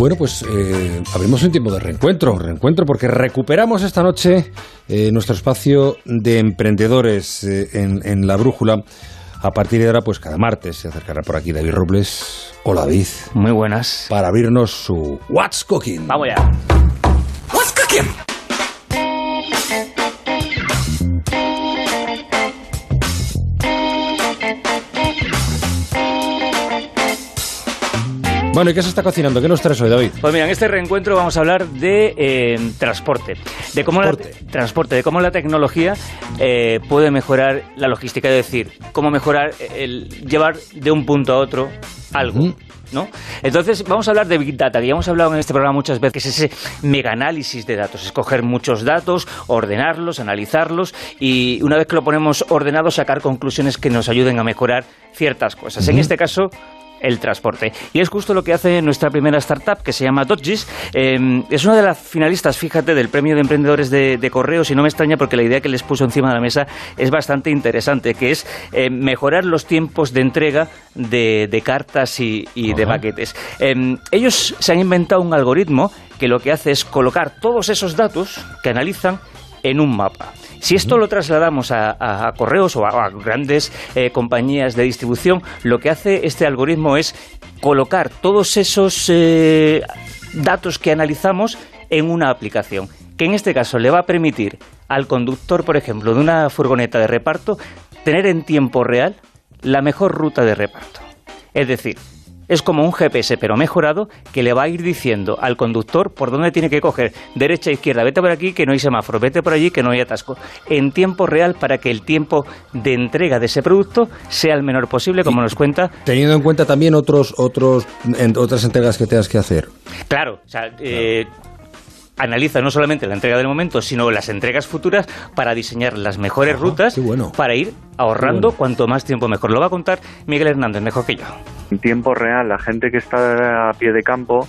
Bueno, pues eh, abrimos un tiempo de reencuentro, reencuentro porque recuperamos esta noche eh, nuestro espacio de emprendedores eh, en, en La Brújula. A partir de ahora, pues cada martes se acercará por aquí David Robles. Hola David. Muy buenas. Para abrirnos su What's Cooking. Vamos ya. What's Cooking. Bueno, ¿y qué se está cocinando? ¿Qué nos traes hoy, David? Pues mira, en este reencuentro vamos a hablar de eh, transporte. De cómo Transporte. La, transporte, de cómo la tecnología eh, puede mejorar la logística, es decir, cómo mejorar el llevar de un punto a otro algo. ¿No? Entonces, vamos a hablar de Big Data, que ya hemos hablado en este programa muchas veces, que es ese mega análisis de datos, escoger muchos datos, ordenarlos, analizarlos y una vez que lo ponemos ordenado, sacar conclusiones que nos ayuden a mejorar ciertas cosas. En este caso, el transporte. Y es justo lo que hace nuestra primera startup, que se llama Dodgis. Eh, es una de las finalistas, fíjate, del premio de emprendedores de, de correos, y no me extraña porque la idea que les puso encima de la mesa es bastante interesante, que es eh, mejorar los tiempos de entrega de, de cartas y, y de paquetes. Eh, ellos se han inventado un algoritmo que lo que hace es colocar todos esos datos que analizan en un mapa. Si esto lo trasladamos a, a- a correos o a, a grandes eh, compañías de distribución, lo que hace este algoritmo es colocar todos esos eh, datos que analizamos en una aplicación, que en este caso le va a permitir al conductor, por ejemplo, de una furgoneta de reparto, tener en tiempo real la mejor ruta de reparto. Es decir, es como un GPS pero mejorado que le va a ir diciendo al conductor por dónde tiene que coger, derecha, izquierda, vete por aquí que no hay semáforo, vete por allí que no hay atasco, en tiempo real para que el tiempo de entrega de ese producto sea el menor posible, como nos cuenta. Teniendo en cuenta también otros, otros, en- otras entregas que tengas que hacer. Claro, o sea, eh, analiza no solamente la entrega del momento, sino las entregas futuras para diseñar las mejores Ajá, rutas bueno. para ir ahorrando bueno. cuanto más tiempo mejor. Lo va a contar Miguel Hernández, mejor que yo. En tiempo real, la gente que está a pie de campo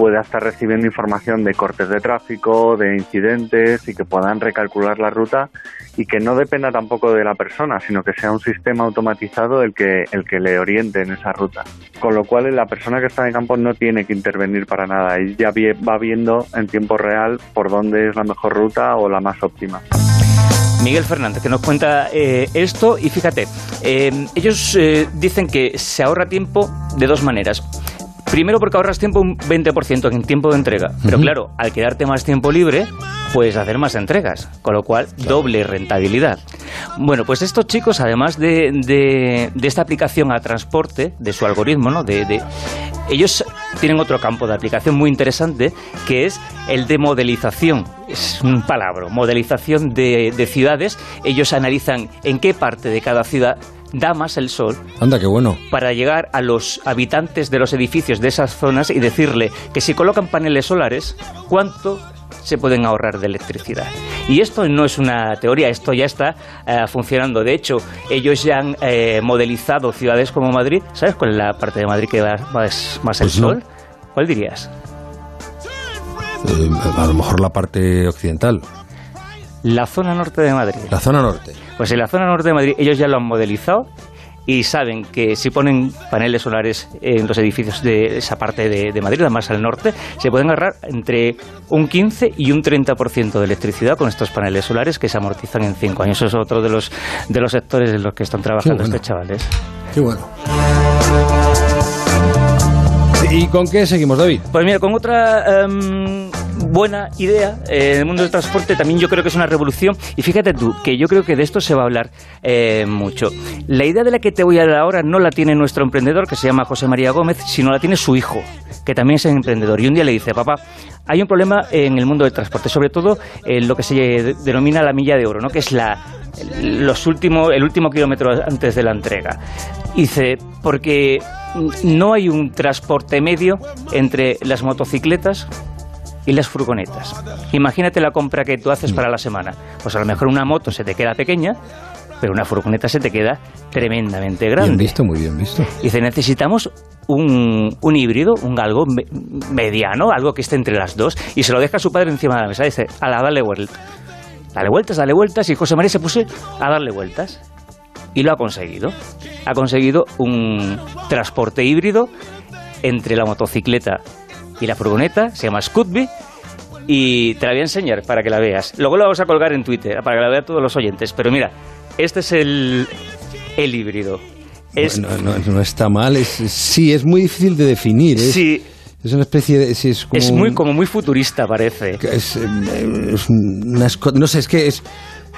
puede estar recibiendo información de cortes de tráfico, de incidentes y que puedan recalcular la ruta y que no dependa tampoco de la persona, sino que sea un sistema automatizado el que, el que le oriente en esa ruta. Con lo cual, la persona que está en campo no tiene que intervenir para nada y ya va viendo en tiempo real por dónde es la mejor ruta o la más óptima. Miguel Fernández, que nos cuenta eh, esto y fíjate, eh, ellos eh, dicen que se ahorra tiempo de dos maneras. Primero porque ahorras tiempo un 20% en tiempo de entrega, pero claro, al quedarte más tiempo libre, puedes hacer más entregas, con lo cual doble rentabilidad. Bueno, pues estos chicos, además de, de- de esta aplicación a transporte, de su algoritmo, ¿no? De, de- ellos tienen otro campo de aplicación muy interesante, que es el de modelización. Es un palabra, modelización de, de ciudades. Ellos analizan en qué parte de cada ciudad da más el sol Anda, qué bueno. para llegar a los habitantes de los edificios de esas zonas y decirle que si colocan paneles solares, ¿cuánto se pueden ahorrar de electricidad? Y esto no es una teoría, esto ya está eh, funcionando. De hecho, ellos ya han eh, modelizado ciudades como Madrid. ¿Sabes cuál es la parte de Madrid que da más, más el Pues no. sol? ¿Cuál dirías? Eh, a lo mejor la parte occidental, La zona norte de Madrid. la zona norte. Pues en la zona norte de Madrid ellos ya lo han modelizado y saben que si ponen paneles solares en los edificios de esa parte de, de Madrid, más al norte, se pueden ahorrar entre un 15 y un 30% de electricidad con estos paneles solares que se amortizan en 5 años. Eso es otro de los, de los sectores en los que están trabajando bueno. estos chavales. Qué bueno. ¿Y con qué seguimos, David? Pues mira, con otra em, buena idea eh, en el mundo del transporte también yo creo que es una revolución y fíjate tú que yo creo que de esto se va a hablar eh, mucho. La idea de la que te voy a dar ahora no la tiene nuestro emprendedor que se llama José María Gómez, sino la tiene su hijo, que también es emprendedor y un día le dice, papá, hay un problema en el mundo del transporte, sobre todo en lo que se de- denomina la milla de oro, ¿no? que es la, los últimos, el último kilómetro antes de la entrega. Dice, porque no hay un transporte medio entre las motocicletas y las furgonetas. Imagínate la compra que tú haces para la semana. Pues a lo mejor una moto se te queda pequeña, pero una furgoneta se te queda tremendamente Bien grande. visto, muy bien visto. Dice, necesitamos un, un híbrido, un algo me- mediano, algo que esté entre las dos. Y se lo deja a su padre encima de la mesa. Dice, a la dale vuelta. Dale vueltas, dale vueltas. Y José María se puso a darle vueltas. Y lo ha conseguido. Ha conseguido un transporte híbrido entre la motocicleta Y la furgoneta se llama Scudby y te la voy a enseñar para que la veas. Luego la vamos a colgar en Twitter para que la vean todos los oyentes. Pero mira, este es el, el híbrido. Es, no, no, está mal, es, sí, es muy difícil de definir. Es, sí. Es una especie de... es, como es muy, como muy futurista, parece. Es, es una, no sé, es que es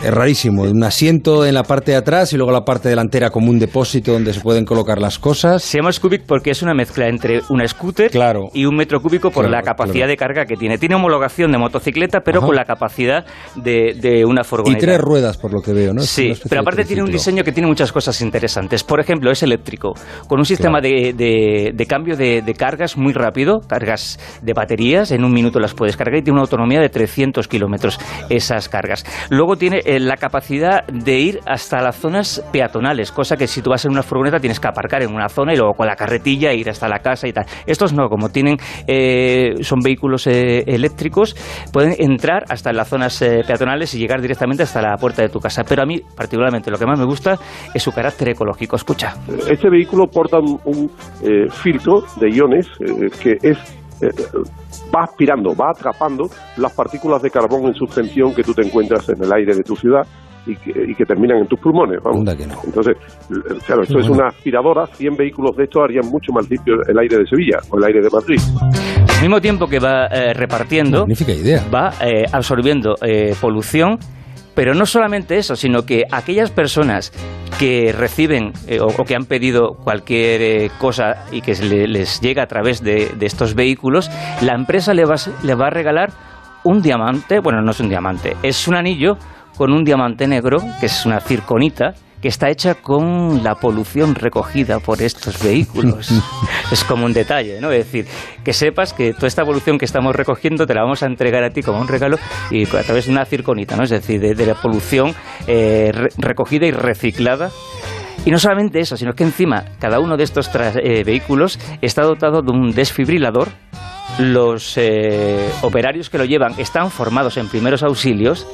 es rarísimo. Un asiento en la parte de atrás y luego la parte delantera como un depósito donde se pueden colocar las cosas. Se llama Scubic porque es una mezcla entre una scooter y un metro cúbico por la capacidad de carga que tiene. Tiene homologación de motocicleta, pero con la capacidad de, una furgoneta. Y tres ruedas, por lo que veo, ¿no? Sí, pero aparte tiene un diseño que tiene muchas cosas interesantes. Por ejemplo, es eléctrico, con un sistema de, cambio de, cargas muy rápido, cargas de baterías, en un minuto las puedes cargar y tiene una autonomía de 300 kilómetros esas cargas. Luego tiene eh, la capacidad de ir hasta las zonas peatonales, cosa que si tú vas en una furgoneta tienes que aparcar en una zona y luego con la carretilla ir hasta la casa y tal. Estos no, como tienen eh, son vehículos eh, eléctricos, pueden entrar hasta las zonas peatonales y llegar directamente hasta la puerta de tu casa. Pero a mí, particularmente, lo que más me gusta es su carácter ecológico. Escucha. Este vehículo porta un, filtro de iones que es va aspirando, va atrapando las partículas de carbón en suspensión que tú te encuentras en el aire de tu ciudad y que, terminan en tus pulmones. Entonces, claro, esto es una aspiradora, 100 vehículos de estos harían mucho más limpio el aire de Sevilla o el aire de Madrid. Al mismo tiempo que va eh, repartiendo, idea. va eh, absorbiendo eh, polución pero no solamente eso, sino que aquellas personas que reciben eh, o, que han pedido cualquier eh, cosa y que les llega a través de, estos vehículos, la empresa le va, le va a regalar un diamante, bueno, no es un diamante, es un anillo con un diamante negro, que es una circonita, que está hecha con la polución recogida por estos vehículos. es como un detalle, ¿no? Es decir, que sepas que toda esta polución que estamos recogiendo te la vamos a entregar a ti como un regalo y a través de una circonita, ¿no? Es decir, de, la polución eh, recogida y reciclada. Y no solamente eso, sino que encima cada uno de estos eh, vehículos está dotado de un desfibrilador. Los eh, operarios que lo llevan están formados en primeros auxilios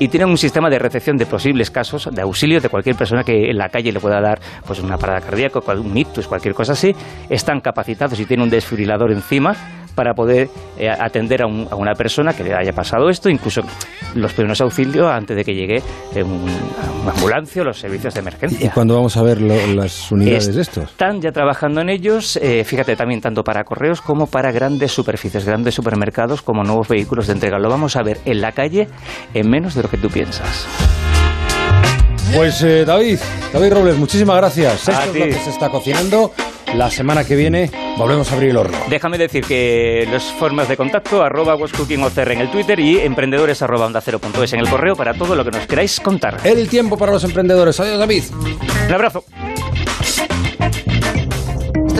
y tienen un sistema de recepción de posibles casos de auxilio de cualquier persona que en la calle le pueda dar pues una parada cardíaca, un ictus, cualquier cosa así. Están capacitados y tienen un desfibrilador encima para poder eh, atender a, una persona que le haya pasado esto, incluso los primeros auxilios antes de que llegue un, una ambulancia o los servicios de emergencia. ¿Y cuándo vamos a ver las unidades de estos? Están ya trabajando en ellos, eh, fíjate también tanto para correos como para grandes superficies, grandes supermercados como nuevos vehículos de entrega. Lo vamos a ver en la calle en menos de lo que tú piensas. Pues eh, David, David Robles, muchísimas gracias. Esto es lo que se está cocinando. La semana que viene volvemos a abrir el horno. Déjame decir que las formas de contacto, arroba en el Twitter y emprendedores arroba onda cero en el correo para todo lo que nos queráis contar. El tiempo para los emprendedores. Adiós, David. Un abrazo.